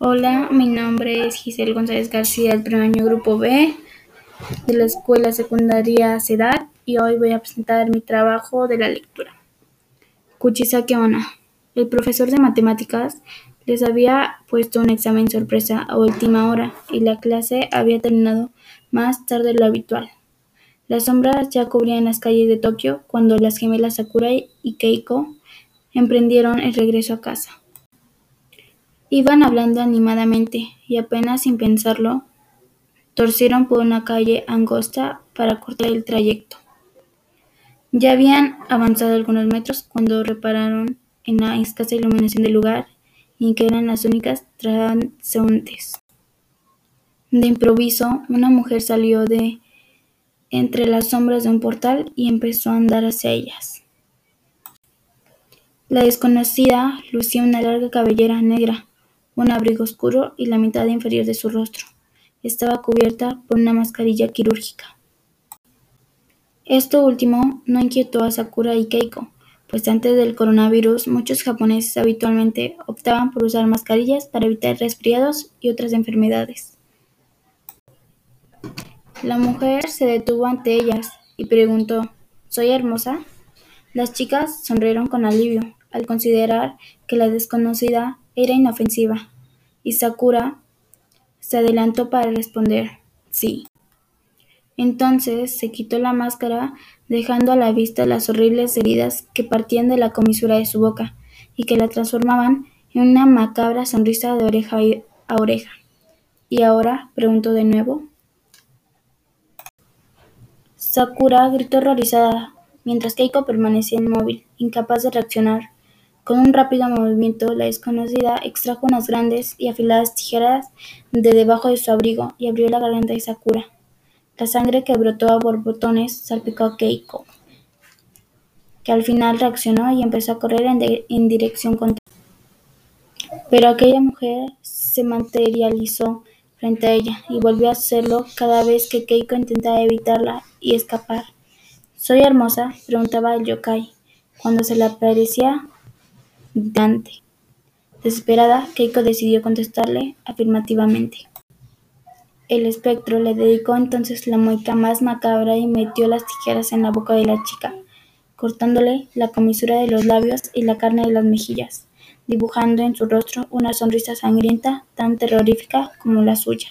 Hola, mi nombre es Giselle González García del primer año Grupo B de la Escuela Secundaria CEDAT y hoy voy a presentar mi trabajo de la lectura. Kuchisake Onna. El profesor de matemáticas les había puesto un examen sorpresa a última hora y la clase había terminado más tarde de lo habitual. Las sombras ya cubrían las calles de Tokio cuando las gemelas Sakura y Keiko emprendieron el regreso a casa. Iban hablando animadamente y apenas sin pensarlo, torcieron por una calle angosta para cortar el trayecto. Ya habían avanzado algunos metros cuando repararon en la escasa iluminación del lugar y que eran las únicas transeúntes. De improviso, una mujer salió de entre las sombras de un portal y empezó a andar hacia ellas. La desconocida lucía una larga cabellera negra, un abrigo oscuro y la mitad inferior de su rostro estaba cubierta por una mascarilla quirúrgica. Esto último no inquietó a Sakura y Keiko, pues antes del coronavirus muchos japoneses habitualmente optaban por usar mascarillas para evitar resfriados y otras enfermedades. La mujer se detuvo ante ellas y preguntó ¿Soy hermosa? Las chicas sonrieron con alivio al considerar que la desconocida era inofensiva, y Sakura se adelantó para responder sí. Entonces se quitó la máscara, dejando a la vista las horribles heridas que partían de la comisura de su boca y que la transformaban en una macabra sonrisa de oreja a oreja. ¿Y ahora? preguntó de nuevo. Sakura gritó horrorizada, mientras Keiko permanecía inmóvil, incapaz de reaccionar. Con un rápido movimiento, la desconocida extrajo unas grandes y afiladas tijeras de debajo de su abrigo y abrió la garganta de Sakura. La sangre que brotó a borbotones salpicó a Keiko, que al final reaccionó y empezó a correr en, dirección contraria. Pero aquella mujer se materializó frente a ella y volvió a hacerlo cada vez que Keiko intentaba evitarla y escapar. ¿Soy hermosa? preguntaba el yokai, cuando se le aparecía Desesperada, Keiko decidió contestarle afirmativamente. El espectro le dedicó entonces la mueca más macabra y metió las tijeras en la boca de la chica, cortándole la comisura de los labios y la carne de las mejillas, dibujando en su rostro una sonrisa sangrienta tan terrorífica como la suya.